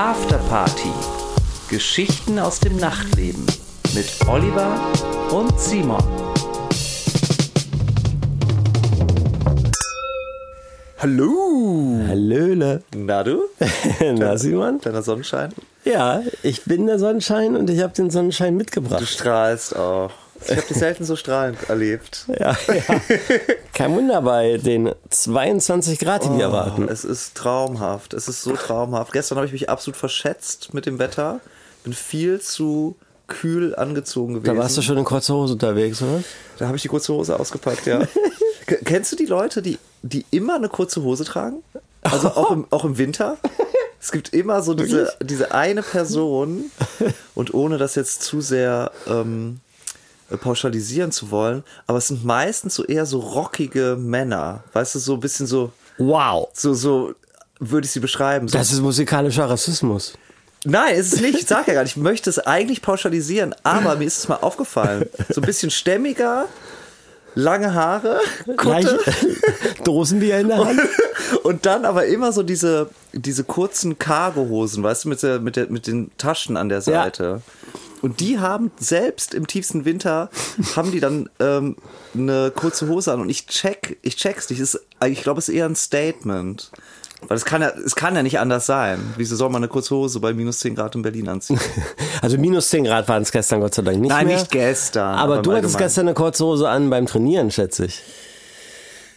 Afterparty. Geschichten aus dem Nachtleben mit Oliver und Simon. Hallo! Hallöle. Na du? Na, Simon? Kleiner Sonnenschein? Ja, ich bin der Sonnenschein und ich habe den Sonnenschein Du mitgebracht. strahlst auch. Ich habe dich selten so strahlend erlebt. Ja, ja. Kein Wunder bei den 22 Grad, die wir erwarten. Es ist traumhaft. Es ist so traumhaft. Gestern habe ich mich absolut verschätzt mit dem Wetter. Bin viel zu kühl angezogen gewesen. Da warst du schon in kurzer Hose unterwegs, oder? Da habe ich die kurze Hose ausgepackt, ja. Kennst du die Leute, die, die immer eine kurze Hose tragen? Also auch im, auch im Winter? Es gibt immer so diese, diese eine Person, und ohne das jetzt zu sehr ähm, pauschalisieren zu wollen, aber es sind meistens so eher so rockige Männer. Weißt du, so ein bisschen so, Wow. so, so würde ich sie beschreiben. So Das ist musikalischer Rassismus. Nein, ist es nicht. Ich sag ja gar nicht. Ich möchte es eigentlich pauschalisieren, aber mir ist es mal aufgefallen. So ein bisschen stämmiger, lange Haare, Kutte Dosenbier in der Hand. und dann aber immer so diese, diese kurzen Cargohosen, weißt du, mit, der, mit, der, mit den Taschen an der Seite. Und die haben selbst im tiefsten Winter haben die dann ähm, eine kurze Hose an und ich check, ich check's nicht. Ist, ich glaube, es ist eher ein Statement. Weil es kann ja, es kann ja nicht anders sein. Wieso soll man eine kurze Hose bei minus 10 Grad in Berlin anziehen? Also minus 10 Grad waren es gestern Gott sei Dank nicht Nein, mehr. nicht gestern, Aber, aber du hattest gestern eine kurze Hose an beim Trainieren, schätze ich.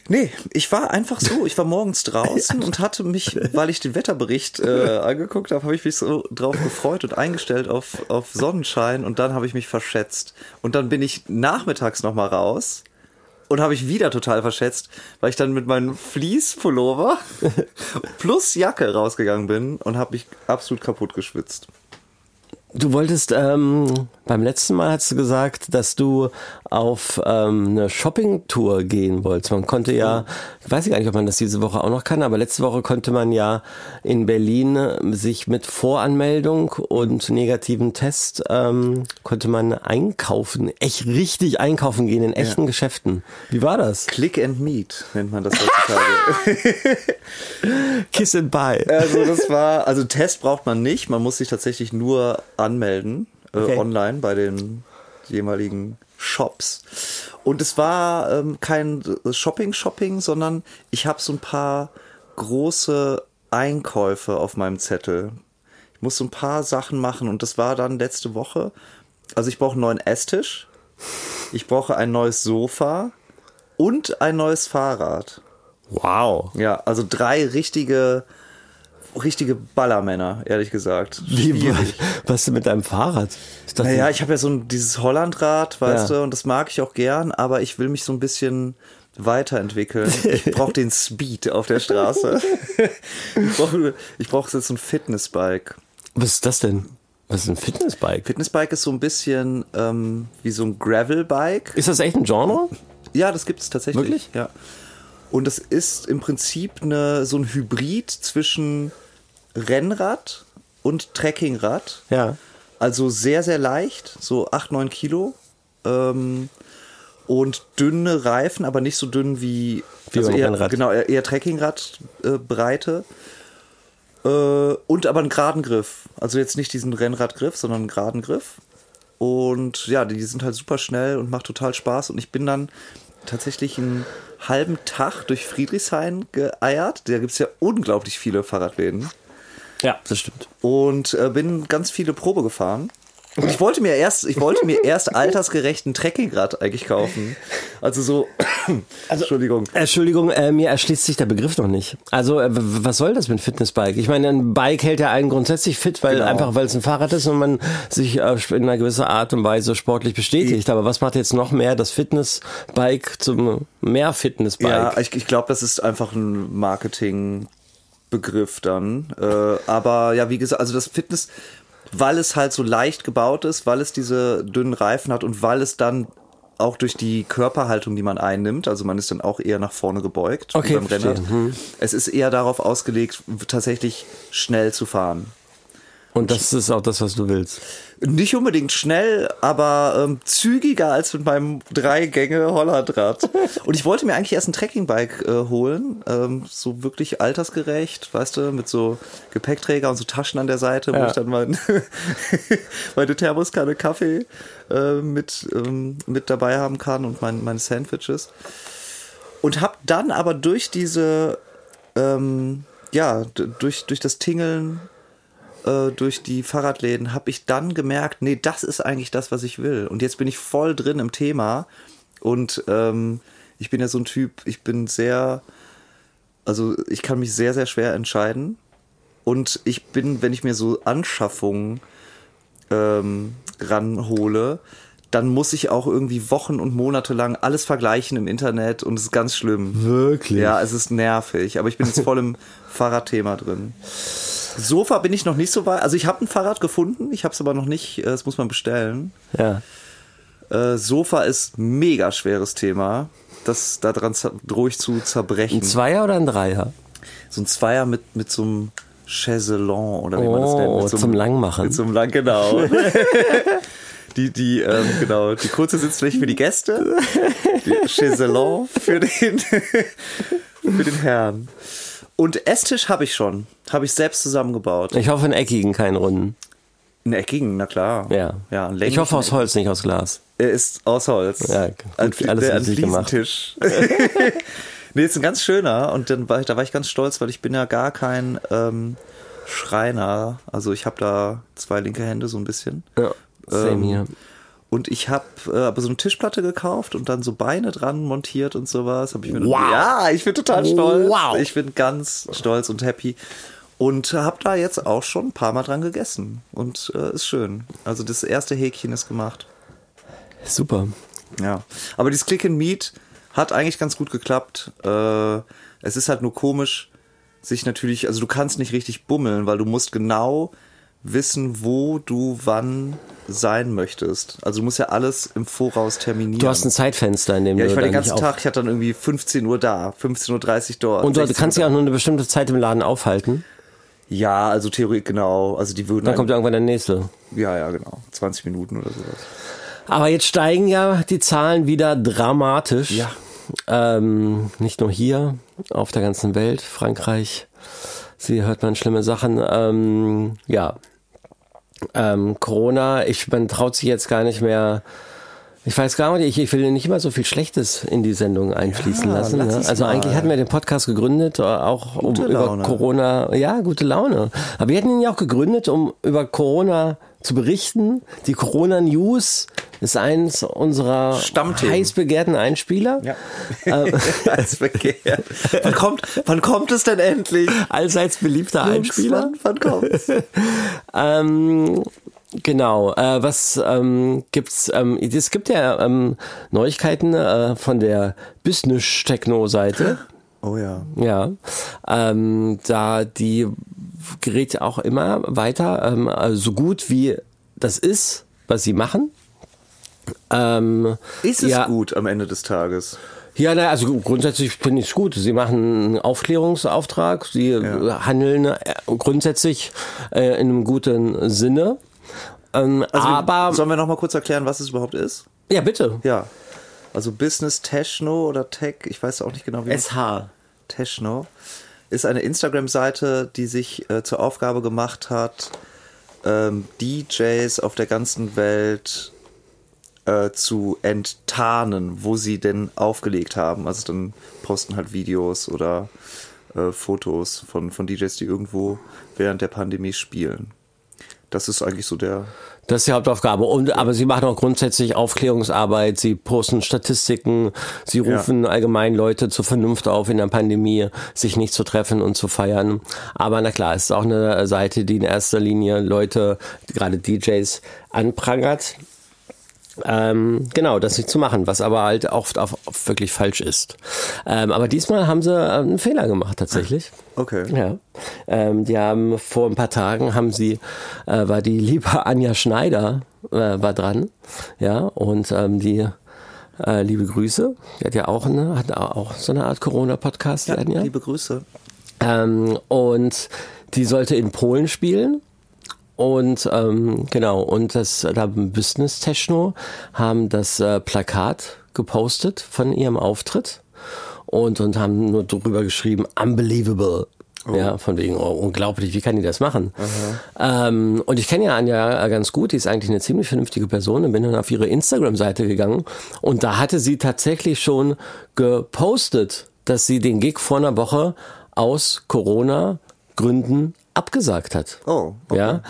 Nee, ich war einfach so. Ich war morgens draußen und hatte mich, weil ich den Wetterbericht äh, angeguckt habe, habe ich mich so drauf gefreut und eingestellt auf, auf Sonnenschein und dann habe ich mich verschätzt. Und dann bin ich nachmittags nochmal raus und habe ich wieder total verschätzt, weil ich dann mit meinem Fließpullover plus Jacke rausgegangen bin und habe mich absolut kaputt geschwitzt. Du wolltest, ähm, beim letzten Mal hast du gesagt, dass du auf ähm, eine Shopping-Tour gehen wolltest. Man konnte ja, ich weiß gar nicht, ob man das diese Woche auch noch kann, aber letzte Woche konnte man ja in Berlin äh, sich mit Voranmeldung und negativen Test, ähm, konnte man einkaufen, echt richtig einkaufen gehen in echten Geschäften. Wie war das? Click and Meet nennt man das heutzutage. Kiss and buy. Also das war, also Test braucht man nicht, man muss sich tatsächlich nur anmelden äh, Okay. online bei den jeweiligen Shops. Und es war ähm, kein Shopping-Shopping, sondern ich habe so ein paar große Einkäufe auf meinem Zettel. Ich muss so ein paar Sachen machen und das war dann letzte Woche. Also ich brauche einen neuen Esstisch, ich brauche ein neues Sofa und ein neues Fahrrad. Wow. Ja, also drei richtige, richtige Ballermänner, ehrlich gesagt. Wie, was denn mit deinem Fahrrad? Naja, ich habe ja so ein, dieses Hollandrad, weißt Ja. du, und das mag ich auch gern, aber ich will mich so ein bisschen weiterentwickeln. Ich brauche den Speed auf der Straße. ich brauche ich brauch jetzt so ein Fitnessbike. was ist das denn? Was ist ein Fitnessbike? Fitnessbike ist so ein bisschen ähm, wie so ein Gravelbike. Ist das echt ein Genre? Ja, das gibt es tatsächlich. Wirklich? Ja. Und es ist im Prinzip eine, so ein Hybrid zwischen Rennrad und Trekkingrad. Ja. Also sehr, sehr leicht, so 8, 9 Kilo. Ähm, und dünne Reifen, aber nicht so dünn wie, Wie also eher, Rennrad. genau, eher, eher Trekkingrad-Breite. Äh, Breite. äh, und aber einen geraden Griff. Also jetzt nicht diesen Rennradgriff, sondern einen geraden Griff. Und ja, die sind halt super schnell und macht total Spaß. Und ich bin dann tatsächlich einen halben Tag durch Friedrichshain geeiert. Da gibt es ja unglaublich viele Fahrradläden Ja, das stimmt. und äh, bin ganz viele Probe gefahren. Und ich wollte mir erst, ich wollte mir erst altersgerechten Trekkingrad eigentlich kaufen. Also so, Entschuldigung. Entschuldigung, äh, mir erschließt sich der Begriff noch nicht. Also, äh, was soll das mit Fitnessbike? Ich meine, ein Bike hält ja einen grundsätzlich fit, weil Genau. einfach, weil es ein Fahrrad ist und man sich äh, in einer gewissen Art und Weise sportlich bestätigt. Aber was macht jetzt noch mehr das Fitnessbike zum mehr Fitnessbike? Ja, ich, ich glaube, das ist einfach ein Marketingbegriff dann. Äh, aber ja, wie gesagt, also das Fitness, weil es halt so leicht gebaut ist, weil es diese dünnen Reifen hat und weil es dann auch durch die Körperhaltung, die man einnimmt, also man ist dann auch eher nach vorne gebeugt Okay, beim verstehe. Rennrad. Es ist eher darauf ausgelegt, tatsächlich schnell zu fahren. Und das ist auch das, was du willst. Nicht unbedingt schnell, aber ähm, zügiger als mit meinem Drei-Gänge-Hollandrad. Und ich wollte mir eigentlich erst ein Trekkingbike äh, holen, ähm, so wirklich altersgerecht, weißt du, mit so Gepäckträger und so Taschen an der Seite, wo Ja. ich dann mein, meine Thermoskanne Kaffee äh, mit, ähm, mit dabei haben kann und mein, meine Sandwiches. Und hab dann aber durch diese, ähm, ja, durch, durch das Tingeln äh, durch die Fahrradläden habe ich dann gemerkt, nee, das ist eigentlich das, was ich will. Und jetzt bin ich voll drin im Thema. Und ähm, ich bin ja so ein Typ, ich bin sehr, also ich kann mich sehr, sehr schwer entscheiden. Und ich bin, wenn ich mir so Anschaffungen ähm, ranhole, dann muss ich auch irgendwie Wochen und Monate lang alles vergleichen im Internet und es ist ganz schlimm. Wirklich? Ja, es ist nervig, aber ich bin jetzt voll im Fahrradthema drin. Sofa bin ich noch nicht so weit. Also ich habe ein Fahrrad gefunden, ich habe es aber noch nicht, äh, das muss man bestellen. Ja. Äh, Sofa ist mega schweres Thema. Das daran drohe ich zu zerbrechen. Ein Zweier oder ein Dreier? so ein Zweier mit, mit so einem Chaiselon oder wie man das Oh, nennt. Mit so einem- zum Langmachen. Mit so einem Lang, genau. die, die, ähm, genau, die kurze Sitzfläche für die Gäste, die Chaiselon für den, für den Herrn. Und Esstisch habe ich schon. Habe ich selbst zusammengebaut. Ich hoffe einen eckigen, keinen runden. Einen eckigen, na klar. Ja. ja ich hoffe aus Holz, nicht aus Glas. Er ist aus Holz. Ja, gut, ein, alles der- richtig gemacht. Fliesentisch. nee, ist ein ganz schöner. Und dann war ich, da war ich ganz stolz, weil ich bin ja gar kein ähm, Schreiner. Also ich habe da zwei linke Hände so ein bisschen. Ja. Same Ähm, hier. Und ich habe äh, aber so eine Tischplatte gekauft und dann so Beine dran montiert und sowas. Hab ich mir Wow. Ja, ich bin total stolz. Wow. Ich bin ganz stolz und happy. Und habe da jetzt auch schon ein paar Mal dran gegessen. Und äh, ist schön. Also das erste Häkchen ist gemacht. Super. Ja, aber dieses Click and Meet hat eigentlich ganz gut geklappt. Äh, es ist halt nur komisch, sich natürlich, also du kannst nicht richtig bummeln, weil du musst genau wissen, wo du wann sein möchtest. Also du musst ja alles im Voraus terminieren. Du hast ein Zeitfenster, in dem ja, du ich war den ganzen Tag, ich hatte dann irgendwie 15 Uhr da, 15.30 Uhr dort. Und du 16 kannst dich auch nur eine bestimmte Zeit im Laden aufhalten. Ja, also Theorie, genau. Also die würden. Dann kommt irgendwann der nächste. ja, ja, genau. 20 Minuten oder sowas. Aber jetzt steigen ja die Zahlen wieder dramatisch. Ja. Ähm, nicht nur hier, auf der ganzen Welt, Frankreich. Sie hört man schlimme Sachen. Ähm, ja. Ähm, Corona, ich, man traut sich jetzt gar nicht mehr. Ich weiß gar nicht, ich, ich will nicht immer so viel Schlechtes in die Sendung einfließen Ja, lassen. lass Ne? Also mal. eigentlich hatten wir den Podcast gegründet, äh, auch um über. Corona, ja, gute Laune. Aber wir hatten ihn ja auch gegründet, um über Corona zu berichten. Die Corona News ist eins unserer Stammthemen. heiß begehrten Einspieler. Ja. Als begehrt. Wann kommt, wann kommt es denn endlich? Allseits beliebter Einspieler. Wann, wann kommt's? Ähm, genau. Äh, was ähm, gibt's? Ähm, es gibt ja ähm, Neuigkeiten äh, von der Business Techno Seite. Oh ja. Ja, ähm, da die gerät auch immer weiter, ähm, also so gut wie das ist, was sie machen. Ähm, Ist es ja, gut am Ende des Tages? Ja, na, also grundsätzlich finde ich es gut. Sie machen einen Aufklärungsauftrag, sie äh, handeln äh, grundsätzlich äh, in einem guten Sinne. Ähm, Also, aber, sollen wir noch mal kurz erklären, was es überhaupt ist? ja bitte. Ja. Also Business Techno oder Tech, ich weiß auch nicht genau, wie SH. Techno ist eine Instagram-Seite, die sich äh, zur Aufgabe gemacht hat, ähm, DJs auf der ganzen Welt äh, zu enttarnen, wo sie denn aufgelegt haben. Also dann posten halt Videos oder äh, Fotos von, von DJs, die irgendwo während der Pandemie spielen. Das ist eigentlich so der. Das ist die Hauptaufgabe. Und, aber sie machen auch grundsätzlich Aufklärungsarbeit, sie posten Statistiken, sie rufen allgemein Leute zur Vernunft auf in der Pandemie, sich nicht zu treffen und zu feiern. Aber na klar, es ist auch eine Seite, die in erster Linie Leute, gerade DJs, anprangert. Ähm, genau, das nicht zu machen, was aber halt oft auf wirklich falsch ist. Ähm, aber diesmal haben sie äh, einen Fehler gemacht tatsächlich. Okay. Ja, ähm, die haben vor ein paar Tagen haben sie äh, war die liebe Anja Schneider äh, war dran, ja und ähm, die äh, liebe Grüße, die hat ja auch eine hat auch so eine Art Corona Podcast, Ja, Anja. liebe Grüße. Ähm, und die sollte in Polen spielen Und ähm, genau, und das da Business Techno haben das äh, Plakat gepostet von ihrem Auftritt und, und haben nur drüber geschrieben, unbelievable. Oh. Ja, von wegen, oh, unglaublich, wie kann die das machen? Ähm, und ich kenne ja Anja ganz gut, die ist eigentlich eine ziemlich vernünftige Person und bin dann auf ihre Instagram-Seite gegangen und da hatte sie tatsächlich schon gepostet, dass sie den Gig vor einer Woche aus Corona-Gründen abgesagt hat. Oh, okay. ja.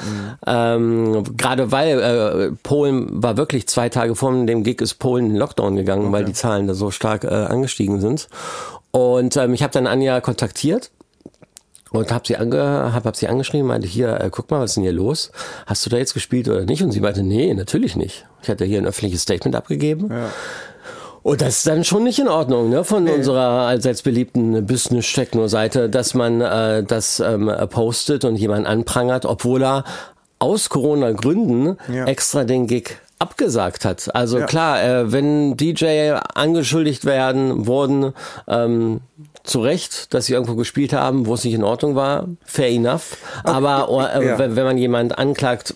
Ähm, Gerade weil äh, Polen war wirklich zwei Tage vor dem Gig ist Polen in Lockdown gegangen, weil die Zahlen da so stark äh, angestiegen sind. Und ähm, ich habe dann Anja kontaktiert und habe sie, ange, hab, hab sie angeschrieben, meinte, hier, äh, guck mal, was ist denn hier los? Hast du da jetzt gespielt oder nicht? Und sie meinte, nee, natürlich nicht. Ich hatte hier ein öffentliches Statement abgegeben. Ja. Und das ist dann schon nicht in Ordnung, ne, von unserer allseits beliebten Business-Techno-Seite, dass man äh, das ähm, postet und jemand anprangert, obwohl er aus Corona-Gründen Ja. extra den Gig abgesagt hat. Also Ja. klar, äh, wenn DJ angeschuldigt werden, wurden ähm, zu Recht, dass sie irgendwo gespielt haben, wo es nicht in Ordnung war, fair enough. Aber äh, ja. wenn, wenn man jemanden anklagt,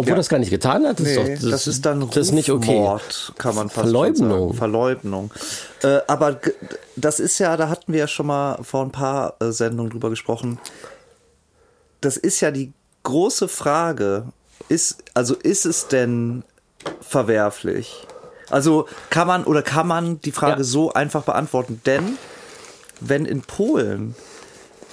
obwohl Ja. das gar nicht getan hat, ist Nee, doch, das, ist dann das ist nicht okay. Rufmord, kann man fast sagen. Verleugnung. Äh, aber das ist ja, da hatten wir ja schon mal vor ein paar äh, Sendungen drüber gesprochen. Das ist ja die große Frage. Ist, also ist es denn verwerflich? Also kann man oder kann man die Frage Ja. so einfach beantworten? Denn wenn in Polen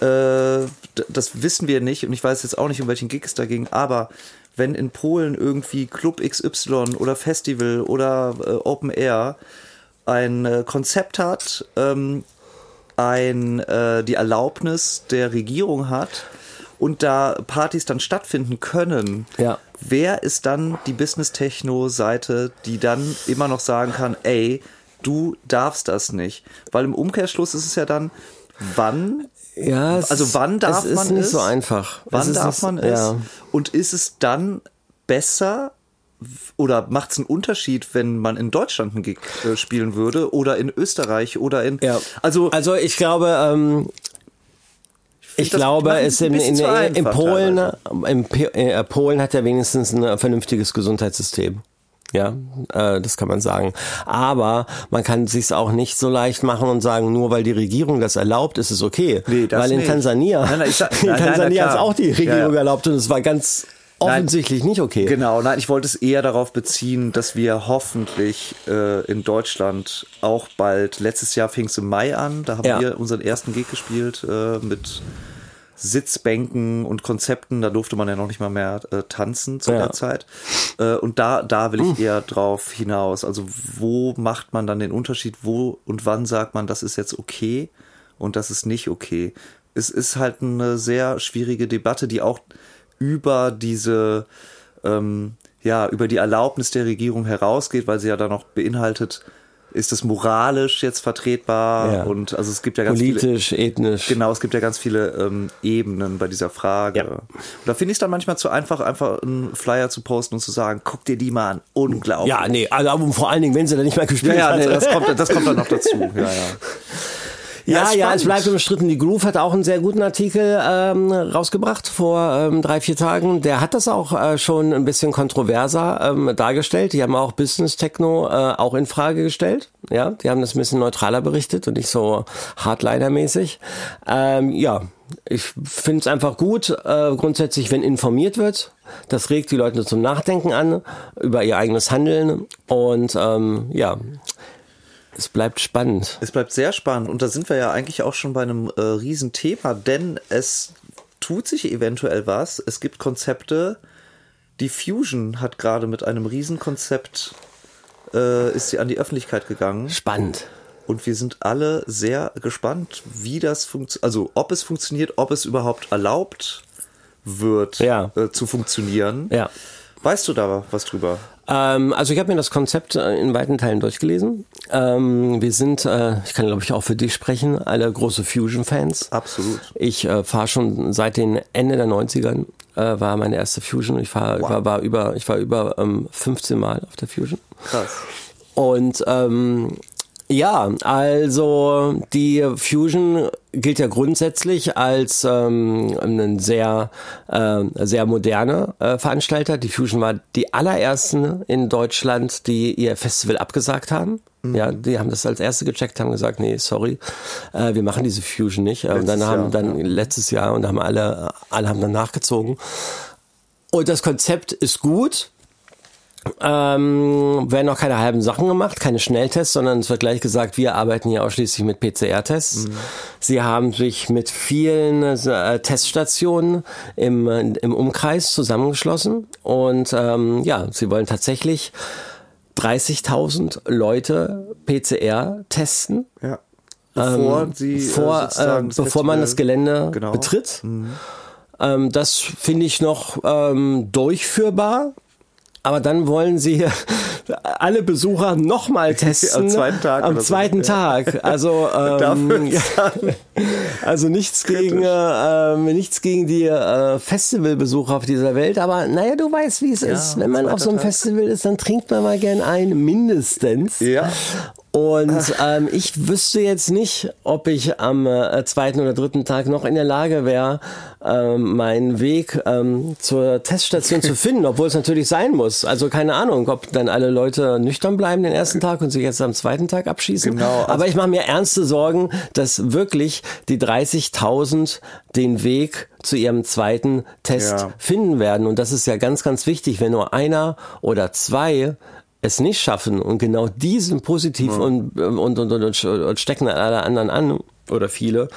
äh, das wissen wir nicht und ich weiß jetzt auch nicht, um welchen Gig es da ging, aber wenn in Polen irgendwie Club XY oder Festival oder äh, Open Air ein äh, Konzept hat, ähm, ein, äh, die Erlaubnis der Regierung hat und da Partys dann stattfinden können, Ja. wer ist dann die Business-Techno-Seite, die dann immer noch sagen kann, ey, du darfst das nicht? Weil im Umkehrschluss ist es ja dann, wann Ja, es, Also wann darf es ist man nicht es? so einfach. Wann darf nicht, man es? Ja. Und ist es dann besser oder macht es einen Unterschied, wenn man in Deutschland einen Gig äh, spielen würde oder in Österreich oder in. Ja. Also, Also ich glaube, ähm, ich glaube, es ein in, in, in, in Polen, in P- äh, Polen hat ja wenigstens ein vernünftiges Gesundheitssystem. Ja, äh, das kann man sagen. Aber man kann sich's auch nicht so leicht machen und sagen, nur weil die Regierung das erlaubt, ist es okay. Nee, das weil in nicht. Tansania, Nein, nein, sag- in nein, nein, Tansania ist auch die Regierung Ja, erlaubt und es war ganz offensichtlich nicht okay. Genau, nein, ich wollte es eher darauf beziehen, dass wir hoffentlich äh, in Deutschland auch bald, letztes Jahr fing es im Mai an, da haben Ja. wir unseren ersten Gig gespielt äh, mit Sitzbänken und Konzepten, da durfte man ja noch nicht mal mehr äh, tanzen zu Ja. der Zeit. Äh, und da, da will ich eher drauf hinaus. Also wo macht man dann den Unterschied, wo und wann sagt man, das ist jetzt okay und das ist nicht okay. Es ist halt eine sehr schwierige Debatte, die auch über diese, ähm, ja, über die Erlaubnis der Regierung herausgeht, weil sie ja dann noch beinhaltet, ist es moralisch jetzt vertretbar Ja. und also es gibt ja ganz viele, Politisch, ethnisch. Genau, es gibt ja ganz viele ähm, Ebenen bei dieser Frage. Ja. Da finde ich es dann manchmal zu einfach, einfach einen Flyer zu posten und zu sagen, guck dir die mal an, unglaublich. Ja, nee, also aber vor allen Dingen, wenn sie da nicht mehr ja, gespielt ja hat. nee, das, kommt, das kommt dann noch dazu. Ja, ja. Ja, ja, es bleibt umstritten. Die Groove hat auch einen sehr guten Artikel ähm, rausgebracht vor ähm, drei, vier Tagen. Der hat das auch äh, schon ein bisschen kontroverser ähm, dargestellt. Die haben auch Business Techno äh, auch in Frage gestellt. Ja, die haben das ein bisschen neutraler berichtet und nicht so Hardliner-mäßig. Ähm, ja, ich finde es einfach gut, äh, grundsätzlich, wenn informiert wird. Das regt die Leute zum Nachdenken an über ihr eigenes Handeln und ähm, ja, es bleibt spannend. Es bleibt sehr spannend und da sind wir ja eigentlich auch schon bei einem äh, Riesenthema, denn es tut sich eventuell was. Es gibt Konzepte. Die Fusion hat gerade mit einem Riesenkonzept äh, ist sie an die Öffentlichkeit gegangen Spannend. und wir sind alle sehr gespannt, wie das funktioniert, also ob es funktioniert, ob es überhaupt erlaubt wird Ja. äh, zu funktionieren. Ja. Weißt du da was drüber? Ähm, also ich habe mir das Konzept äh, in weiten Teilen durchgelesen. Ähm, wir sind, äh, ich kann glaube ich auch für dich sprechen, alle große Fusion-Fans. Absolut. Ich äh, fahre schon seit den Ende der 90ern, äh, war meine erste Fusion. Ich, fahr, Wow. war, war über, ich war über ähm, 15 Mal auf der Fusion. Krass. Und ähm, Ja, also die Fusion gilt ja grundsätzlich als ähm, ein sehr, äh, sehr moderner äh, Veranstalter. Die Fusion war die allerersten in Deutschland, die ihr Festival abgesagt haben. Mhm. Ja, die haben das als erste gecheckt, haben gesagt, nee, sorry, äh, wir machen diese Fusion nicht. Letztes und dann haben Jahr, dann ja. letztes Jahr und haben alle, alle haben dann nachgezogen. Und das Konzept ist gut. Ähm, werden auch keine halben Sachen gemacht, keine Schnelltests, sondern es wird gleich gesagt, wir arbeiten hier ausschließlich mit PCR-Tests. Mhm. Sie haben sich mit vielen äh, Teststationen im, im Umkreis zusammengeschlossen und ähm, ja, sie wollen tatsächlich 30.000 Leute PCR testen. Ja. Bevor ähm, sie vor, äh, bevor man das Gelände genau. betritt. Mhm. Ähm, das finde ich noch ähm, durchführbar aber dann wollen sie alle Besucher nochmal testen. am zweiten Tag. Am zweiten so. Tag. Also, ähm, also nichts gegen, äh, nichts gegen die äh, Festivalbesucher auf dieser Welt. Aber naja, du weißt, wie es ja, ist. Wenn man auf so einem Tag. Festival ist, dann trinkt man mal gern ein, mindestens. Ja. Und ähm, ich wüsste jetzt nicht, ob ich am äh, zweiten oder dritten Tag noch in der Lage wäre, ähm, meinen Weg ähm, zur Teststation zu finden, obwohl es natürlich sein muss. Also keine Ahnung, ob dann alle Leute nüchtern bleiben den ersten Tag und sich jetzt am zweiten Tag abschießen. Genau. Also Aber ich mache mir ernste Sorgen, dass wirklich die 30.000 den Weg zu ihrem zweiten Test ja. finden werden. Und das ist ja ganz, ganz wichtig, wenn nur einer oder zwei es nicht schaffen und genau diesen positiv ja. und, und, und, und, und stecken alle anderen an oder viele,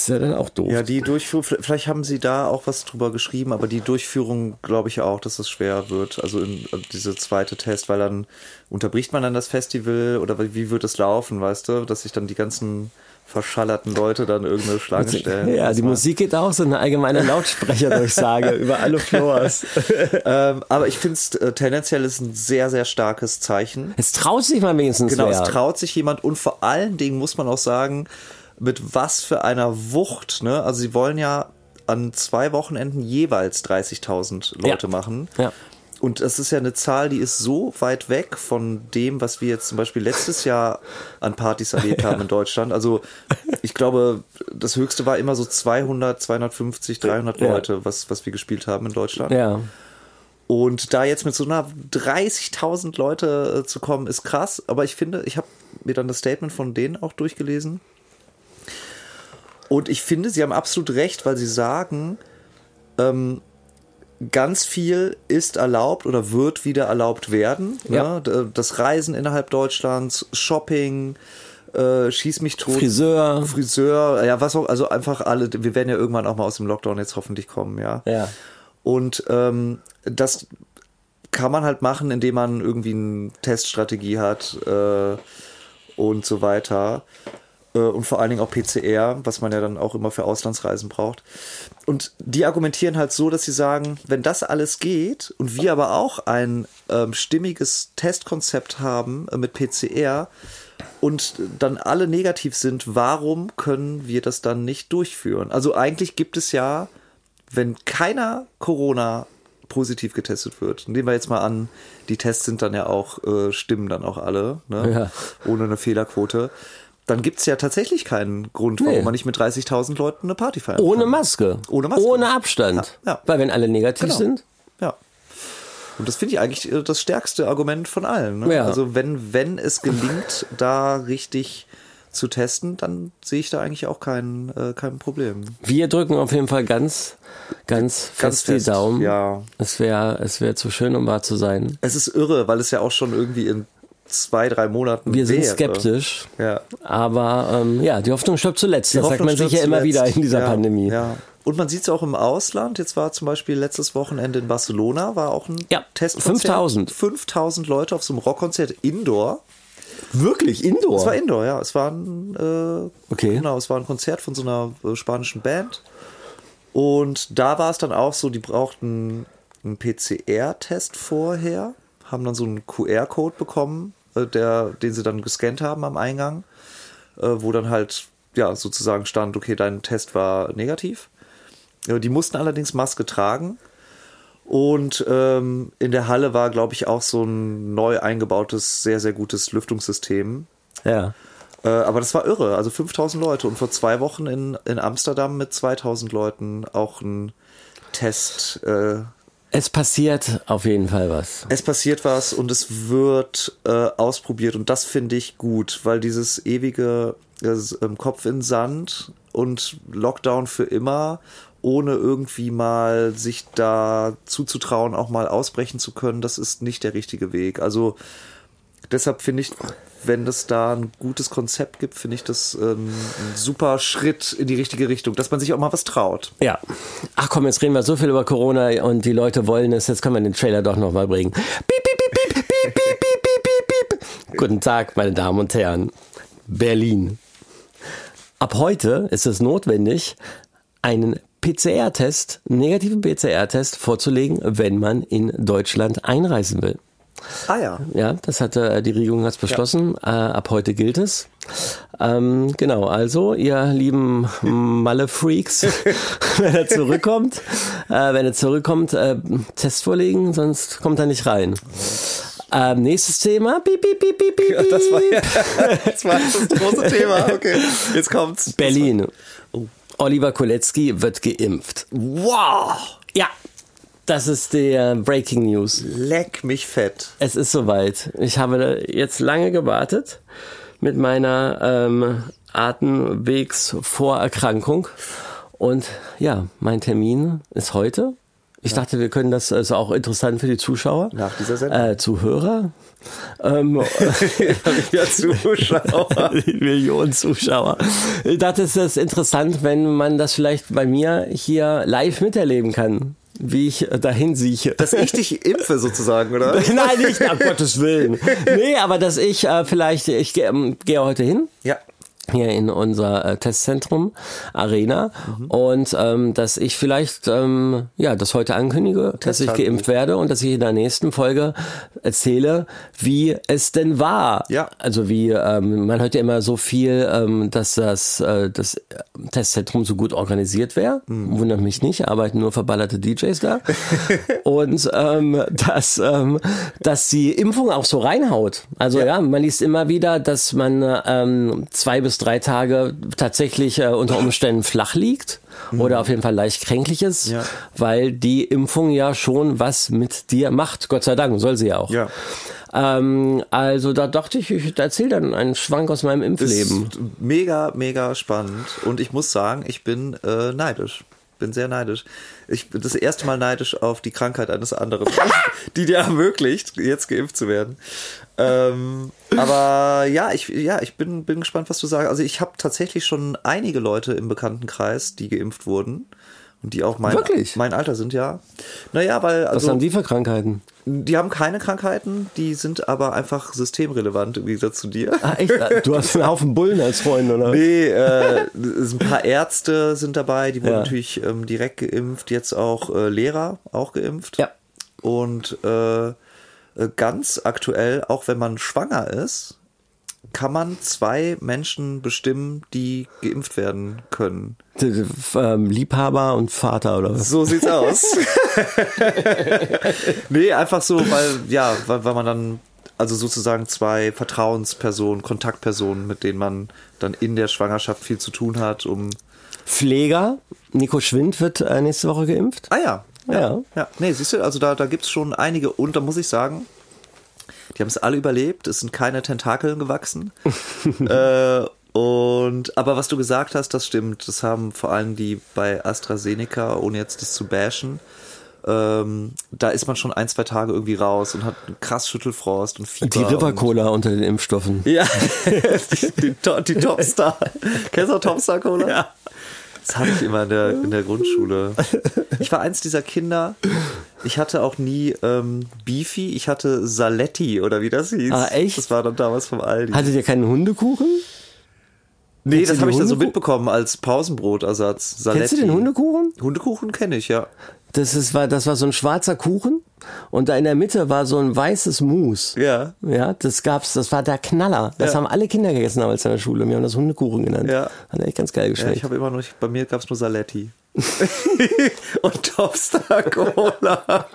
ist ja dann auch doof. Ja, die Durchführung, vielleicht haben sie da auch was drüber geschrieben, aber die Durchführung glaube ich auch, dass es schwer wird. Also in, äh, diese zweite Test, weil dann unterbricht man dann das Festival oder wie wird es laufen, weißt du, dass sich dann die ganzen verschallerten Leute dann irgendeine Schlange stellen. Ja, die Musik geht auch so eine allgemeine Lautsprecherdurchsage über alle Floors. ähm, aber ich finde es äh, tendenziell ist ein sehr, sehr starkes Zeichen. Es traut sich mal wenigstens Genau, wer. es traut sich jemand und vor allen Dingen muss man auch sagen, mit was für einer Wucht, ne? Also sie wollen ja an zwei Wochenenden jeweils 30.000 Leute ja. machen. Ja. Und das ist ja eine Zahl, die ist so weit weg von dem, was wir jetzt zum Beispiel letztes Jahr an Partys erlebt haben in Deutschland. Also ich glaube, das höchste war immer so 200, 250, 300 ja. Leute, was, was wir gespielt haben in Deutschland. Ja. Und da jetzt mit so einer 30.000 Leute äh, zu kommen, ist krass. Aber ich finde, ich habe mir dann das Statement von denen auch durchgelesen. Und ich finde, sie haben absolut recht, weil sie sagen, ähm, ganz viel ist erlaubt oder wird wieder erlaubt werden. Ja. Ne? Das Reisen innerhalb Deutschlands, Shopping, äh, schieß mich tot. Friseur. Friseur, ja, was auch, also einfach alle, wir werden ja irgendwann auch mal aus dem Lockdown jetzt hoffentlich kommen, ja. Ja. Und ähm, das kann man halt machen, indem man irgendwie eine Teststrategie hat äh, und so weiter. Äh, und vor allen Dingen auch PCR, was man ja dann auch immer für Auslandsreisen braucht. Und die argumentieren halt so, dass sie sagen, wenn das alles geht und wir aber auch ein ähm, stimmiges Testkonzept haben äh, mit PCR und dann alle negativ sind, warum können wir das dann nicht durchführen? Also eigentlich gibt es ja, wenn keiner Corona positiv getestet wird. Nehmen wir jetzt mal an, die Tests sind dann ja auch, äh, stimmen dann auch alle, ne? ja. ohne eine Fehlerquote dann gibt es ja tatsächlich keinen Grund, warum nee. man nicht mit 30.000 Leuten eine Party feiern Ohne kann. Maske. Ohne Maske. Ohne Abstand. Ja, ja. Weil wenn alle negativ genau. sind. Ja. Und das finde ich eigentlich äh, das stärkste Argument von allen. Ne? Ja. Also wenn, wenn es gelingt, da richtig zu testen, dann sehe ich da eigentlich auch kein, äh, kein Problem. Wir drücken auf jeden Fall ganz, ganz, ganz fest, fest die Daumen. Ja. Es wäre es wär zu schön, um wahr zu sein. Es ist irre, weil es ja auch schon irgendwie in zwei, drei Monaten. Wir sind wäre. skeptisch. Ja. Aber ähm, ja, die Hoffnung stirbt zuletzt. Die das Hoffnung sagt man sich ja immer wieder in dieser ja, Pandemie. Ja. Und man sieht es auch im Ausland. Jetzt war zum Beispiel letztes Wochenende in Barcelona, war auch ein ja, Testkonzert. 5000. 5000 Leute auf so einem Rockkonzert Indoor. Wirklich Indoor? Es war Indoor, ja. Es war ein, äh, okay. genau, es war ein Konzert von so einer äh, spanischen Band. Und da war es dann auch so, die brauchten einen PCR-Test vorher, haben dann so einen QR-Code bekommen der, den sie dann gescannt haben am Eingang, äh, wo dann halt ja sozusagen stand, okay, dein Test war negativ. Die mussten allerdings Maske tragen. Und ähm, in der Halle war, glaube ich, auch so ein neu eingebautes, sehr, sehr gutes Lüftungssystem. Ja. Äh, aber das war irre, also 5000 Leute und vor zwei Wochen in, in Amsterdam mit 2000 Leuten auch ein Test. Äh, Es passiert auf jeden Fall was. es passiert was und es wird äh, ausprobiert und das finde ich gut, weil dieses ewige äh, Kopf in Sand und Lockdown für immer, ohne irgendwie mal sich da zuzutrauen, auch mal ausbrechen zu können, das ist nicht der richtige Weg. Also deshalb finde ich, wenn es da ein gutes Konzept gibt, finde ich das ähm, ein super Schritt in die richtige Richtung, dass man sich auch mal was traut. Ja. Ach komm, jetzt reden wir so viel über Corona und die Leute wollen es. Jetzt können wir den Trailer doch noch mal bringen. Piep, piep, piep, piep, piep, piep, piep, piep, piep, piep. Guten Tag, meine Damen und Herren. Berlin. Ab heute ist es notwendig, einen PCR-Test, negativen PCR-Test vorzulegen, wenn man in Deutschland einreisen will. Ah ja. Ja, das hatte äh, die Regierung hat's beschlossen. Äh, ab heute gilt es. Ähm, genau, also ihr lieben Malle-Freaks, wenn er zurückkommt, äh, wenn er zurückkommt, äh, Test vorlegen, sonst kommt er nicht rein. Ähm, nächstes Thema. Piep, piep, piep, piep, piep, Ja, das war, piep. das war das große Thema. Okay, jetzt kommt's. Berlin. Oliver Kolecki wird geimpft. Wow! Ja, das ist der Breaking News. Leck mich fett. Es ist soweit. Ich habe jetzt lange gewartet mit meiner ähm, Atemwegsvorerkrankung. Und ja, mein Termin ist heute. Ich dachte, wir können das, ist auch interessant für die Zuschauer. Nach dieser Sendung. Äh, Zuhörer. Ähm, ja, Zuschauer. Millionen Zuschauer. Ich dachte, es ist interessant, wenn man das vielleicht bei mir hier live miterleben kann, wie ich dahin sieche. Dass ich dich impfe sozusagen, oder? Nein, nicht, um Gottes Willen. Nee, aber dass ich äh, vielleicht, ich gehe ähm, gehe heute hin. Ja. Hier in unser äh, Testzentrum Arena und ähm, dass ich vielleicht ja das heute ankündige, dass ich geimpft werde und dass ich in der nächsten Folge erzähle, wie es denn war. Ja. Also wie ähm, man hört ja immer so viel, ähm, dass das äh, das Testzentrum so gut organisiert wäre. Hm. Wundert mich nicht, arbeiten nur verballerte DJs da. und ähm, dass ähm, dass die Impfung auch so reinhaut. Also ja, man liest immer wieder, dass man ähm, zwei bis drei Tage tatsächlich äh, unter Umständen flach liegt oder auf jeden Fall leicht kränklich ist, Mhm. Ja. weil die Impfung ja schon was mit dir macht. Gott sei Dank, soll sie ja auch. Ja. Ähm, also da dachte ich, ich erzähle dann einen Schwank aus meinem Impfleben. Ist mega, mega spannend. Und ich muss sagen, ich bin äh, neidisch. Bin sehr neidisch. Ich bin das erste Mal neidisch auf die Krankheit eines anderen, die dir ermöglicht, jetzt geimpft zu werden. Ähm, aber ja, ich, ja, ich bin, bin gespannt, was du sagst. Also ich habe tatsächlich schon einige Leute im Bekanntenkreis, die geimpft wurden. Und die auch mein, Wirklich? mein Alter sind, ja. Naja, weil. Was Also, haben die für Krankheiten? die haben keine Krankheiten, die sind aber einfach systemrelevant im Gegensatz zu dir. Ah, echt? Du hast einen Haufen Bullen als Freund, oder? Nee, äh, ein paar Ärzte sind dabei, die wurden Ja. natürlich ähm, direkt geimpft, jetzt auch äh, Lehrer auch geimpft. Ja. Und äh, äh, ganz aktuell, auch wenn man schwanger ist, kann man zwei Menschen bestimmen, die geimpft werden können. D- ähm, Liebhaber und Vater, oder was? So sieht's aus. nee, einfach so, weil, ja, weil, weil man dann, also sozusagen zwei Vertrauenspersonen, Kontaktpersonen, mit denen man dann in der Schwangerschaft viel zu tun hat, um. Pfleger, Nico Schwind wird äh, nächste Woche geimpft. Ah ja. Ja. Ja, nee, siehst du, also da, da gibt's schon einige und da muss ich sagen, die haben es alle überlebt, es sind keine Tentakeln gewachsen. äh, und aber was du gesagt hast, das stimmt. Das haben vor allem die bei AstraZeneca, ohne jetzt das zu bashen, ähm, da ist man schon ein, zwei Tage irgendwie raus und hat einen krass Schüttelfrost und Fieber. Die River und, Cola unter den Impfstoffen. Ja, die, die, die Topstar. Kennst du auch Topstar Cola? Ja. Das hatte ich immer in der, in der Grundschule. Ich war eins dieser Kinder. Ich hatte auch nie ähm, Beefy, ich hatte Saletti oder wie das hieß. Ah, echt? Das war dann damals vom Aldi. Hattet ihr keinen Hundekuchen? Nee, Kennst das habe ich dann so mitbekommen als Pausenbrotersatz. Saletti. Kennst du den Hundekuchen? Hundekuchen kenne ich, ja. Das, ist, war, das war so ein schwarzer Kuchen und da in der Mitte war so ein weißes Mousse. Ja. Ja, das gab's, das war der Knaller. Das Ja. haben alle Kinder gegessen damals in der Schule. Wir haben das Hundekuchen genannt. Ja. Hat echt ganz geil Ja, geschmeckt. ich habe immer noch, nicht- bei mir gab es nur Saletti. Und Topstar Cola.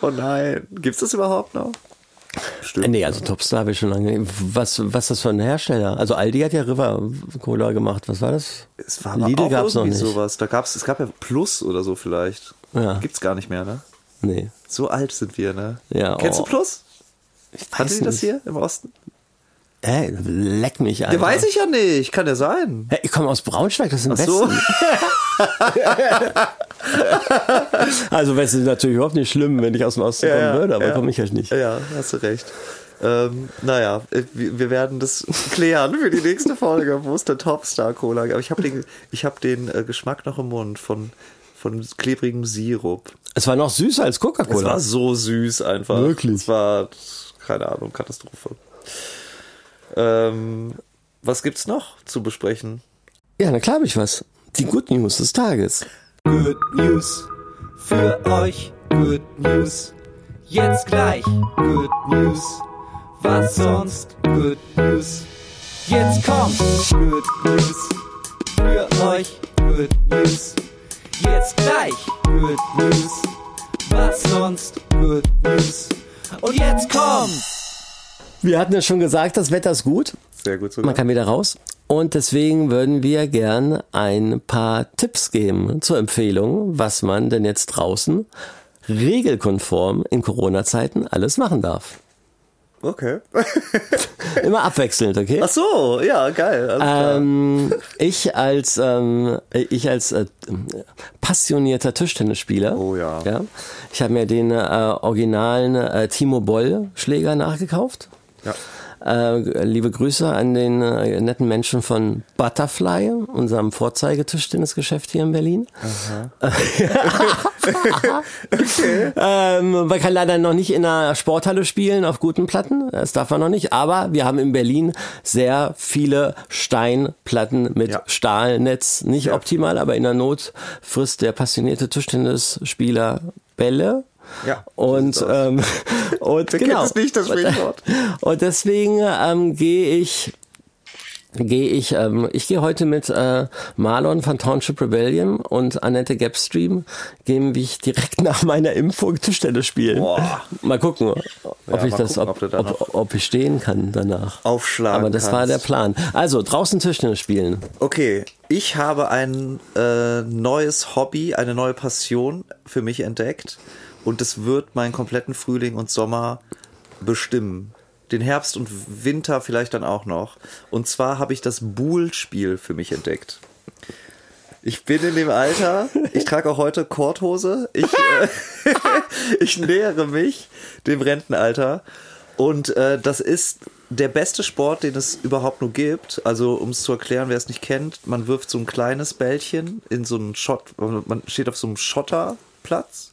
Oh nein, gibt's das überhaupt noch? Stimmt. Nee, also Topstar habe ich schon lange. Was, was ist das für ein Hersteller? Also Aldi hat ja River Cola gemacht. Was war das? Es war Lidl auch gab's noch nicht. sowas. Da gab's, es gab ja Plus oder so vielleicht. Ja. Gibt's gar nicht mehr, ne? Nee. So alt sind wir, ne? Ja, Kennst oh. du Plus? Hatten weiß die das hier im Osten? Hä? Leck mich, Alter. Ja, weiß ich ja nicht. Kann ja sein. Hä, ich komme aus Braunschweig, das ist im Ach so. Also Westen ist natürlich überhaupt nicht schlimm, wenn ich aus dem Osten Ja, kommen würde, aber ja. komme ich halt nicht. Ja, hast du recht. Ähm, naja, äh, wir werden das klären für die nächste Folge, wo es der Topstar Cola gibt. Aber ich habe den, ich hab den äh, Geschmack noch im Mund von, von klebrigem Sirup. Es war noch süßer als Es war Coca-Cola. so süß einfach. Wirklich? Es war, keine Ahnung, Katastrophe. Ähm, was gibt's noch zu besprechen? Ja, na klar habe ich was. Die Good News des Tages. Good News für euch. Good News. Jetzt gleich. Good News. Was sonst? Good News. Jetzt kommt. Good News für euch. Good News. Jetzt gleich. Good News. Was sonst? Good News. Und jetzt kommt. Wir hatten ja schon gesagt, das Wetter ist gut. Sehr gut sogar. Man kann wieder raus. Und deswegen würden wir gern ein paar Tipps geben zur Empfehlung, was man denn jetzt draußen regelkonform in Corona-Zeiten alles machen darf. Okay. Immer abwechselnd, okay? Ach so, ja, geil. Ähm, ich als ähm, ich als äh, passionierter Tischtennisspieler. Oh ja. ja ich habe mir den äh, originalen äh, Timo Boll Schläger nachgekauft. Ja. Äh, liebe Grüße an den äh, netten Menschen von Butterfly, unserem Vorzeigetischtennisgeschäft hier in Berlin. ähm, man kann leider noch nicht in einer Sporthalle spielen auf guten Platten, das darf man noch nicht, aber wir haben in Berlin sehr viele Steinplatten mit Ja. Stahlnetz. Nicht Ja. optimal, aber in der Not frisst der passionierte Tischtennisspieler Bälle. Ja, Und, ähm, und Wer genau. nicht, das Sprichwort? Und deswegen ähm, gehe ich gehe ich ähm, ich gehe heute mit äh, Marlon von Township Rebellion und Annette Gapstream gehen wir direkt nach meiner Impfung Tischtennis spielen. Boah. Mal gucken, ob Ja, ich das gucken, ob, ob ob, ob ich stehen kann danach. Aufschlagen Aber das war kannst. der Plan. Also draußen Tischtennis spielen. Okay, ich habe ein äh, neues Hobby, eine neue Passion für mich entdeckt und es wird meinen kompletten Frühling und Sommer bestimmen. Den Herbst und Winter vielleicht dann auch noch. Und zwar habe ich das Buhl-Spiel für mich entdeckt. Ich bin in dem Alter, ich trage auch heute Korthose, ich, äh, ich nähere mich dem Rentenalter und äh, das ist der beste Sport, den es überhaupt nur gibt. Also um es zu erklären, wer es nicht kennt, man wirft so ein kleines Bällchen in so einen Schott, man steht auf so einem Schotterplatz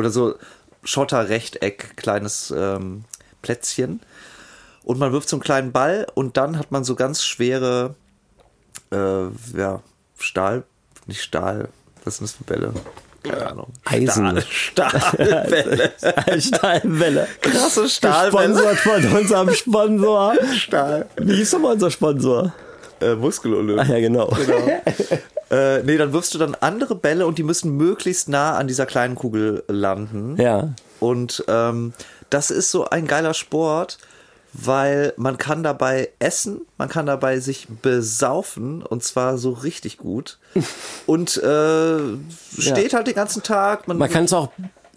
oder so Schotterrechteck, kleines ähm, Plätzchen und man wirft so einen kleinen Ball und dann hat man so ganz schwere äh, ja, Stahl, nicht Stahl, was sind das für Bälle? Keine Ahnung. Eisen. Stahl. Stahlwelle. Krasse Stahlbälle. Gesponsert von unserem Sponsor. Stahl. Wie hieß nochmal unser Sponsor? Äh, Muskelolymp. Ach ja, genau. Äh, nee, dann wirfst du dann andere Bälle und die müssen möglichst nah an dieser kleinen Kugel landen. Ja. Und ähm, das ist so ein geiler Sport, weil man kann dabei essen, man kann dabei sich besaufen und zwar so richtig gut. Und äh, steht halt den ganzen Tag. Man kann es auch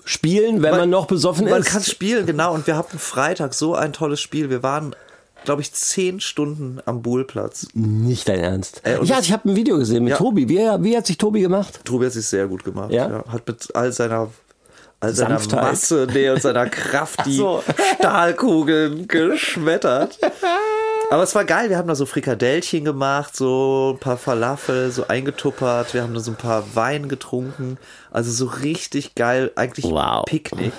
spielen, wenn man, noch besoffen Man ist. kann spielen, genau. Und wir hatten Freitag so ein tolles Spiel. Wir waren, glaube ich, zehn Stunden am Buhlplatz. Nicht dein Ernst. Und ja, ich habe ein Video gesehen mit Ja. Tobi. Wie, wie hat sich Tobi gemacht? Tobi hat sich sehr gut gemacht. Ja? Hat mit all seiner all seiner Sanftheit. Masse nee, und seiner Kraft die so. Stahlkugeln geschmettert. Aber es war geil, wir haben da so Frikadellchen gemacht, so ein paar Falafel, so eingetuppert, wir haben da so ein paar Wein getrunken. Also so richtig geil, eigentlich Wow. Picknick.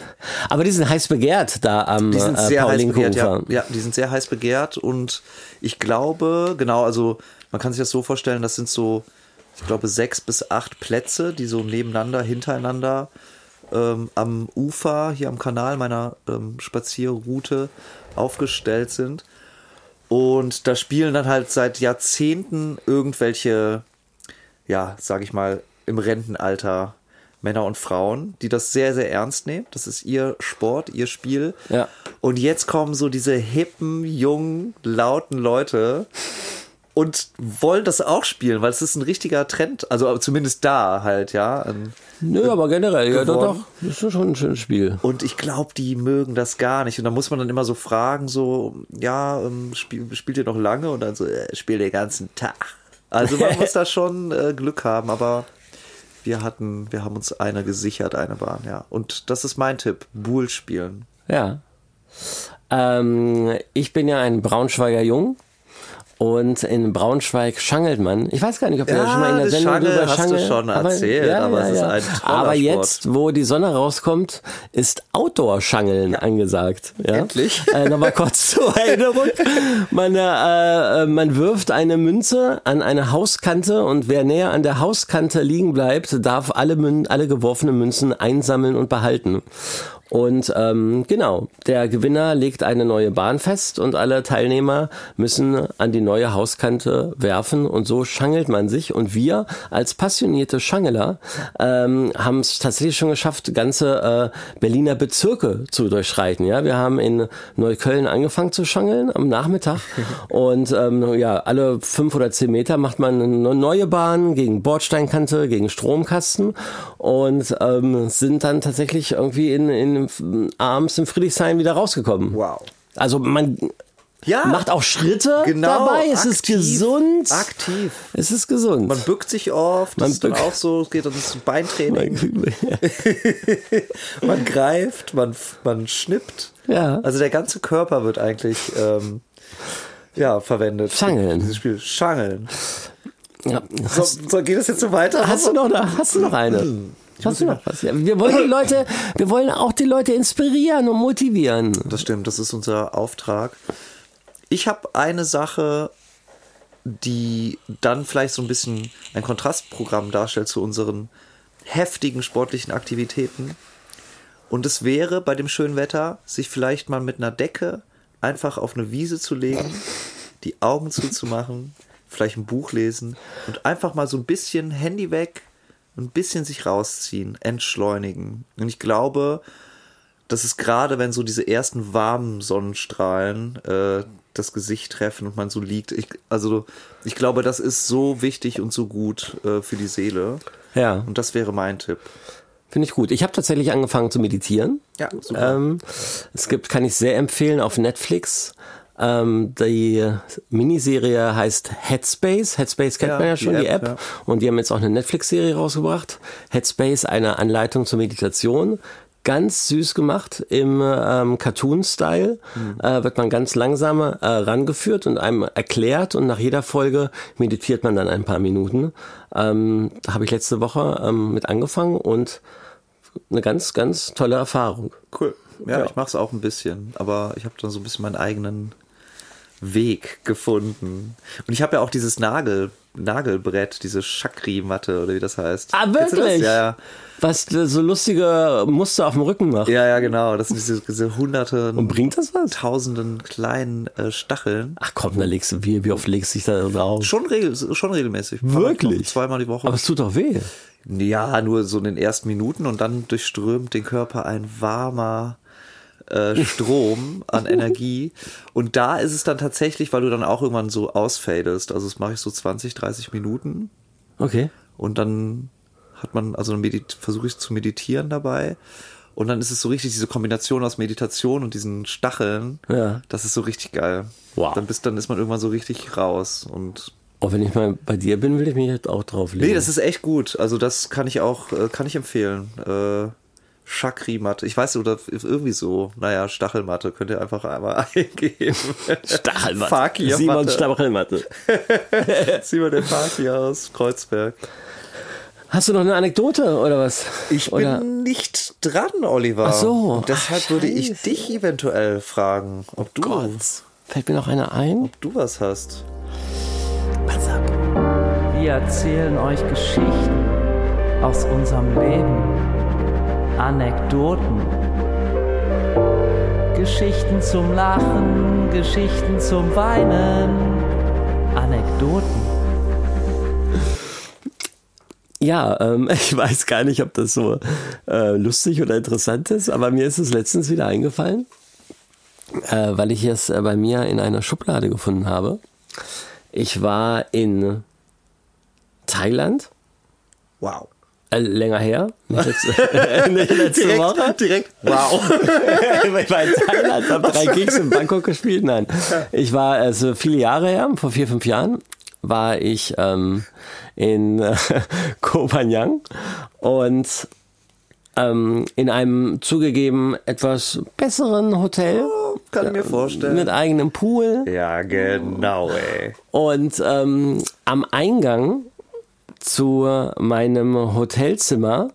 Aber die sind heiß begehrt da am Die sind äh, sehr heiß begehrt, ja. Ja. Die sind sehr heiß begehrt und ich glaube, genau, also man kann sich das so vorstellen, das sind so, ich glaube, sechs bis acht Plätze, die so nebeneinander, hintereinander ähm, am Ufer, hier am Kanal meiner ähm, Spazierroute aufgestellt sind. Und da spielen dann halt seit Jahrzehnten irgendwelche, ja, sag ich mal, im Rentenalter Männer und Frauen, die das sehr, sehr ernst nehmen. Das ist ihr Sport, ihr Spiel. Ja. Und jetzt kommen so diese hippen, jungen, lauten Leute und wollen das auch spielen, weil es ist ein richtiger Trend. Also zumindest da halt, ja. Nö, aber generell, ja, doch, geworden. doch. Das ist schon ein schönes Spiel. Und ich glaube, die mögen das gar nicht. Und da muss man dann immer so fragen, so, ja, ähm, spiel, spielt ihr noch lange? Und dann so, äh, spiel den ganzen Tag. Also man muss da schon äh, Glück haben, aber wir hatten, wir haben uns eine gesichert, eine Bahn, ja. Und das ist mein Tipp, Buhl spielen. Ja. Ähm, ich bin ja ein Braunschweiger Jung. Und in Braunschweig schangelt man. Ich weiß gar nicht, ob wir Ja, schon mal in der Sendung Schangel drüber hast du schangeln. schon erzählt, aber es ist ein Aber jetzt, wo die Sonne rauskommt, ist Outdoor-Schangeln angesagt. Ja? Endlich. Äh, Nochmal kurz zur Erinnerung. Man, äh, äh, man wirft eine Münze an eine Hauskante und wer näher an der Hauskante liegen bleibt, darf alle, Mün alle geworfenen Münzen einsammeln und behalten. Und ähm, genau, der Gewinner legt eine neue Bahn fest und alle Teilnehmer müssen an die neue Hauskante werfen und so schangelt man sich. Und wir als passionierte Schangeler ähm, haben es tatsächlich schon geschafft, ganze äh, Berliner Bezirke zu durchschreiten. Ja, wir haben in Neukölln angefangen zu schangeln am Nachmittag und ähm, ja, alle fünf oder zehn Meter macht man eine neue Bahn gegen Bordsteinkante, gegen Stromkasten und ähm, sind dann tatsächlich irgendwie in, in abends in Friedrichshain wieder rausgekommen. Wow. Also man Ja, macht auch Schritte genau, dabei. Es ist aktiv, gesund. Aktiv. Es ist gesund. Man bückt sich oft, das Man ist bückt- auch so, es geht ins Beintraining. Man greift, man, man schnippt. Ja. Also der ganze Körper wird eigentlich ähm, ja, verwendet. Schangeln. Dieses Spiel. Schangeln. ja. So, so geht es jetzt so weiter? Hast du noch eine? Hast du noch eine? Hast du noch was? Ja, wir wollen die Leute, wir wollen auch die Leute inspirieren und motivieren. Das stimmt, das ist unser Auftrag. Ich habe eine Sache, die dann vielleicht so ein bisschen ein Kontrastprogramm darstellt zu unseren heftigen sportlichen Aktivitäten. Und es wäre bei dem schönen Wetter, sich vielleicht mal mit einer Decke einfach auf eine Wiese zu legen, die Augen zuzumachen, vielleicht ein Buch lesen und einfach mal so ein bisschen Handy weg, ein bisschen sich rausziehen, entschleunigen. Und ich glaube, das ist gerade, wenn so diese ersten warmen Sonnenstrahlen äh, das Gesicht treffen und man so liegt. Ich, also ich glaube, das ist so wichtig und so gut äh, für die Seele. Ja, Und das wäre mein Tipp. finde ich gut. Ich habe tatsächlich angefangen zu meditieren. Ja, super. Ähm, es gibt, kann ich sehr empfehlen, auf Netflix. Ähm, die Miniserie heißt Headspace. Headspace kennt Ja, man ja die schon, die App, App. ja. Und die haben jetzt auch eine Netflix-Serie rausgebracht. Headspace, eine Anleitung zur Meditation. Ganz süß gemacht im ähm, Cartoon-Style. Mhm. Äh, wird man ganz langsam äh, rangeführt und einem erklärt. Und nach jeder Folge meditiert man dann ein paar Minuten. Ähm, da habe ich letzte Woche ähm, mit angefangen und eine ganz, ganz tolle Erfahrung. Cool. Ja, Ja. ich mache es auch ein bisschen, aber ich habe da so ein bisschen meinen eigenen Weg gefunden. Und ich habe ja auch dieses Nagel, Nagelbrett, diese Chakri-Matte oder wie das heißt. Ah, wirklich? Ja, ja. Was äh, so lustige Muster auf dem Rücken macht. Ja, ja, genau. Das sind diese, diese hunderte, Und bringt das was? tausenden kleinen äh, Stacheln. Ach komm, da legst du, wie, wie oft legst du dich da drauf? Schon, regel, schon regelmäßig. Wirklich? Zweimal die Woche. Aber es tut doch weh. Ja, nur so in den ersten Minuten und dann durchströmt den Körper ein warmer äh, Strom an Energie. Und da ist es dann tatsächlich, weil du dann auch irgendwann so ausfadest. Also das mache ich so 20, 30 Minuten Okay. und dann hat man, also versuche ich zu meditieren dabei. Und dann ist es so richtig diese Kombination aus Meditation und diesen Stacheln. Ja. Das ist so richtig geil. Wow. Dann, bist, dann ist man irgendwann so richtig raus. Und Oh, wenn ich mal bei dir bin, will ich mich jetzt auch drauflegen. Nee, das ist echt gut. Also das kann ich auch, äh, kann ich empfehlen. Äh, Chakri-Matte. Ich weiß oder irgendwie so. Naja, Stachelmatte könnt ihr einfach einmal eingeben. Stachelmatte. Fakir Simon Matte. Stachelmatte. Simon der Fakir aus Kreuzberg. Hast du noch eine Anekdote oder was? Ich bin oder? nicht dran, Oliver. Ach so. Und deshalb Ach, würde ich dich eventuell fragen, ob du, Gott. Fällt mir noch eine ein? du was hast. Pass ab. Wir erzählen euch Geschichten aus unserem Leben. Anekdoten. Geschichten zum Lachen, Geschichten zum Weinen. Anekdoten. Ja, ähm, ich weiß gar nicht, ob das so äh, lustig oder interessant ist, aber mir ist es letztens wieder eingefallen. äh, weil ich es äh, bei mir in einer Schublade gefunden habe. Ich war in Thailand, Wow. Äh, länger her, letzte, letzte Woche. direkt. Wow. ich war in Thailand, habe drei Gigs in Bangkok gespielt. Nein, ich war also viele Jahre her, vor vier, fünf Jahren, war ich ähm, in äh, Koh Phangan und ähm, in einem zugegeben etwas besseren Hotel Kann ich mir vorstellen. mit eigenem Pool. Ja, genau, ey. Und ähm, am Eingang zu meinem Hotelzimmer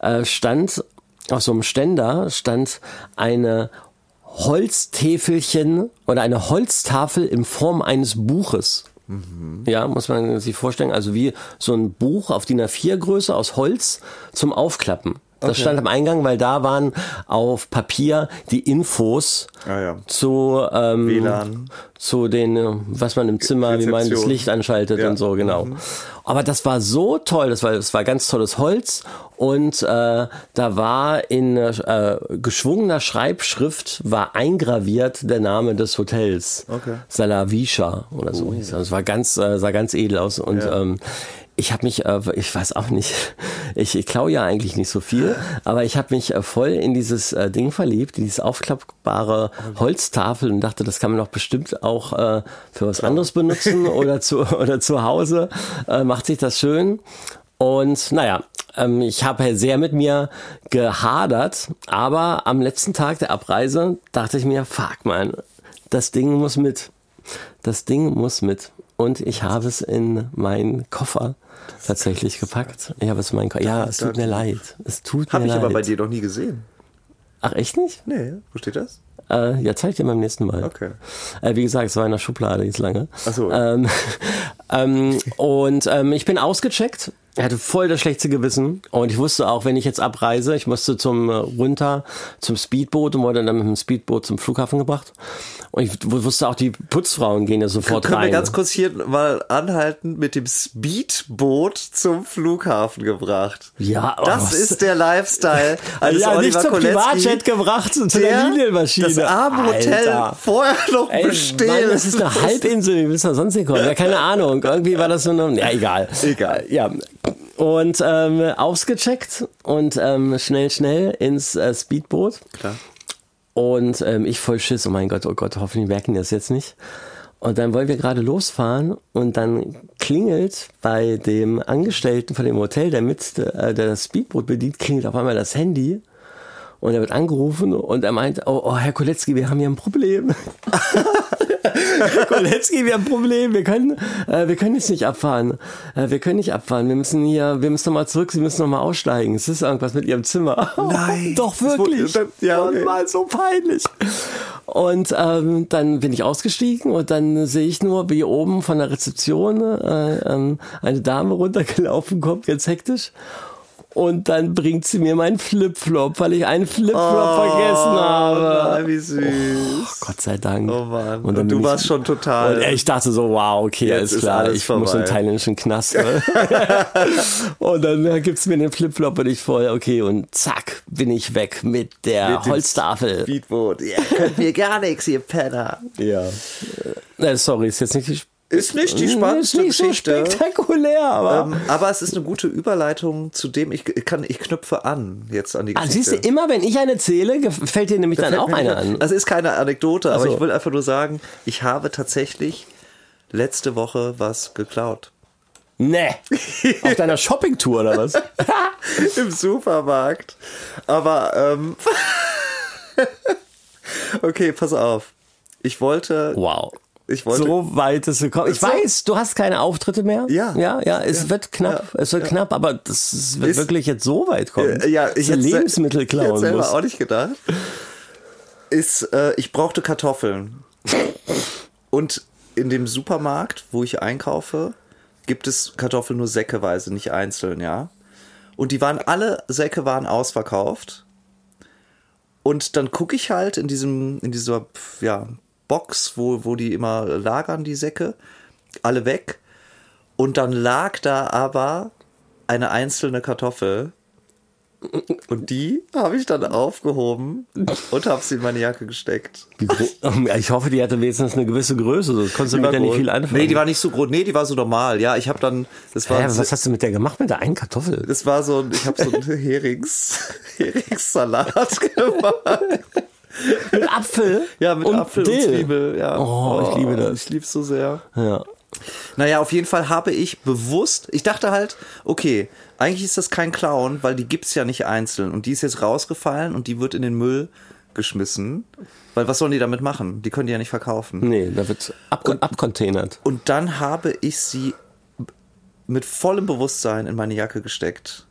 äh, stand auf so einem Ständer stand eine Holztäfelchen oder eine Holztafel in Form eines Buches. Ja, muss man sich vorstellen. Also wie so ein Buch auf DIN A4 Größe aus Holz zum Aufklappen. Das Okay. stand am Eingang, weil da waren auf Papier die Infos Ah, ja. zu ähm, WLAN. zu den, äh, was man im Zimmer, wie man das Rezeption. Licht anschaltet Ja. Mhm. und so, genau. Aber das war so toll, das war, das war ganz tolles Holz und äh, da war in äh, geschwungener Schreibschrift war eingraviert der Name des Hotels. Okay. Salavisha oder so. hieß das. Es war ganz, äh, sah ganz edel aus und Ja. ähm, ich habe mich, äh, ich weiß auch nicht, ich, ich klaue ja eigentlich nicht so viel, aber ich habe mich äh, voll in dieses äh, Ding verliebt, dieses aufklappbare Holztafel und dachte, das kann man doch bestimmt auch äh, für was anderes benutzen oder zu oder zu Hause äh, macht sich das schön. Und naja, ähm, ich habe sehr mit mir gehadert, aber am letzten Tag der Abreise dachte ich mir, fuck man, das Ding muss mit. Das Ding muss mit. Und ich habe es in meinen Koffer tatsächlich gepackt. Ich habe es in meinen Koffer. Ja, es tut mir leid. Es tut Habe mir ich leid. aber bei dir noch nie gesehen. Ach, echt nicht? Nee, wo steht das? Äh, ja, zeig dir beim nächsten Mal. Okay. Äh, wie gesagt, es war in der Schublade jetzt lange. Ach so. Ähm, ähm, und ähm, ich bin ausgecheckt. Er hatte voll das schlechte Gewissen. Und ich wusste auch, wenn ich jetzt abreise, ich musste zum äh, runter zum Speedboot und wurde dann mit dem Speedboot zum Flughafen gebracht. Und ich wusste auch, die Putzfrauen gehen ja sofort Können rein. wir ganz kurz hier mal anhalten mit dem Speedboot zum Flughafen gebracht. Ja, oh, Das was- ist der Lifestyle eines ja, nicht Oliver zum Kolecki, Privatjet gebracht, zu der Linienmaschine. das arme Hotel vorher noch Ey, bestehen. Mann, das ist eine Halbinsel, wie willst du da sonst hinkommen? Ja, keine Ahnung. Irgendwie war das so eine. Ja, egal. Egal. Ja. Und ähm, ausgecheckt und ähm, schnell, schnell ins äh, Speedboot. Klar. Und ähm, ich voll Schiss, oh mein Gott, oh Gott, hoffentlich merken die das jetzt nicht. Und dann wollen wir gerade losfahren und dann klingelt bei dem Angestellten von dem Hotel, der mit äh, der das Speedboot bedient, klingelt auf einmal das Handy und er wird angerufen und er meint, oh, oh Herr Koletzki, wir haben hier ein Problem. Koletzki, wir haben ein Problem. Wir können, äh, wir können jetzt nicht abfahren. Äh, wir können nicht abfahren. Wir müssen hier, wir müssen nochmal zurück. Sie müssen nochmal aussteigen. Es ist irgendwas mit Ihrem Zimmer. Nein. Doch wurde- wirklich. dann- ja, okay. Mal so peinlich. Und ähm, dann bin ich ausgestiegen und dann sehe ich nur, wie oben von der Rezeption äh, ähm, eine Dame runtergelaufen kommt, ganz hektisch. Und dann bringt sie mir meinen Flipflop, weil ich einen Flipflop vergessen habe. Oh, nein, wie süß. Gott sei Dank. Oh Mann. dann Und du warst schon total- Und ich dachte so, wow, okay, Jetzt alles ist klar, alles ich muss in den vorbei. thailändischen Knast. Ne? und dann äh, gibt's mir den Flipflop und ich voll, okay, und zack, bin ich weg mit der Mit Holztafel. Speedboot. Ihr könnt mir gar nichts, ihr Penner. Ja. Äh, sorry, ist jetzt nicht die Ist nicht die ist spannendste nicht so Geschichte. spektakulär, aber. Ähm, aber es ist eine gute Überleitung zu dem, ich ich kann, ich knüpfe an jetzt an die ah, Geschichte. siehst du, immer wenn ich eine zähle, fällt dir nämlich dann Fällt auch eine nicht- an. Das ist keine Anekdote, aber Ach so. ich will einfach nur sagen, ich habe tatsächlich letzte Woche was geklaut. Nee. Auf deiner Shoppingtour oder was? Im Supermarkt. Aber, ähm, okay, pass auf. Ich wollte, Wow. Ich wollte, so weit ist es gekommen. Ich So- weiß, du hast keine Auftritte mehr. Ja. Ja, ja, es Ja. wird knapp. Ja. Es wird knapp, aber das es wird Ist- wirklich jetzt so weit kommen. Äh, ja, ich hätte Lebensmittel ich hätte klauen selber auch nicht gedacht. Ist, äh, ich brauchte Kartoffeln. Und in dem Supermarkt, wo ich einkaufe, gibt es Kartoffeln nur säckeweise, nicht einzeln, ja. Und die waren alle Säcke waren ausverkauft. Und dann gucke ich halt in diesem, in dieser, ja, Box, wo, wo die immer lagern, die Säcke, alle weg. Und dann lag da aber eine einzelne Kartoffel Und die habe ich dann aufgehoben und habe sie in meine Jacke gesteckt. Ich hoffe, die hatte wenigstens eine gewisse Größe, sonst konntest du mit der nicht viel anfangen. Nee, die war nicht so groß. Nee, die war so normal. Ja, ich habe dann, das war, Hä, was hast du mit der gemacht, mit der einen Kartoffel? das war so, ein- ich habe so einen Herings, Heringssalat gemacht. Mit Apfel? Ja, mit und Apfel Dill. und Zwiebel. Ja. Oh, ich liebe das. Ich lieb's so sehr. Ja. Naja, auf jeden Fall habe ich bewusst, ich dachte halt, okay, eigentlich ist das kein Clown, weil die gibt's ja nicht einzeln und die ist jetzt rausgefallen und die wird in den Müll geschmissen. Weil was sollen die damit machen? Die können die ja nicht verkaufen. Nee, da wird ab abcontainert. Und dann habe ich sie mit vollem Bewusstsein in meine Jacke gesteckt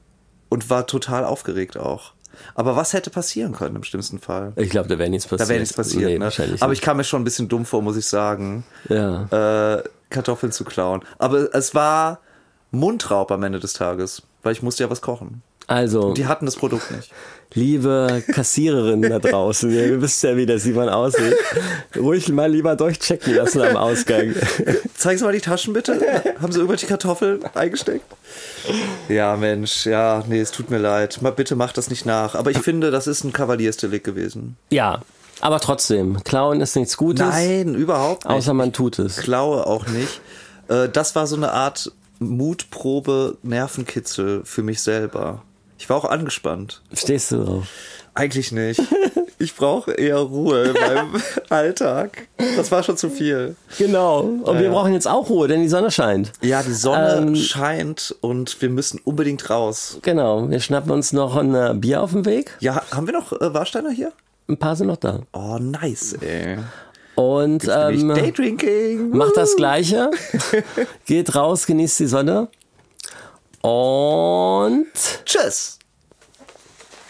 und war total aufgeregt auch. Aber was hätte passieren können im schlimmsten Fall? Ich glaube, da wäre nichts passiert. Da wäre nichts passiert. Nee, ne? wahrscheinlich Aber nicht. ich kam mir schon ein bisschen dumm vor, muss ich sagen, Ja. äh, Kartoffeln zu klauen. Aber es war Mundraub am Ende des Tages, weil ich musste ja was kochen. Also, Die hatten das Produkt nicht. Liebe Kassiererinnen da draußen, ihr wisst ja, wie der Simon aussieht. Ruhig mal lieber durchchecken lassen am Ausgang. Zeigen Sie mal die Taschen bitte. Haben Sie irgendwelche Kartoffeln eingesteckt? Ja, Mensch, ja, nee, es tut mir leid. Mal bitte macht das nicht nach. Aber ich finde, das ist ein Kavaliersdelikt gewesen. Ja, aber trotzdem, klauen ist nichts Gutes, Nein, überhaupt nicht. außer man tut es. klaue auch nicht. Äh, das war so eine Art Mutprobe, Nervenkitzel für mich selber. Ich war auch angespannt. Stehst du drauf? Eigentlich nicht. Ich brauche eher Ruhe in meinem Alltag. Das war schon zu viel. Genau. Und wir brauchen jetzt auch Ruhe, denn die Sonne scheint. Ja, die Sonne Ähm, scheint und wir müssen unbedingt raus. Genau. Wir schnappen uns noch ein äh, Bier auf dem Weg. Ja, haben wir noch äh, Warsteiner hier? Ein paar sind noch da. Oh, nice, ey. Und Ähm, Daydrinking. macht das Gleiche. Geht raus, genießt die Sonne. Und Tschüss.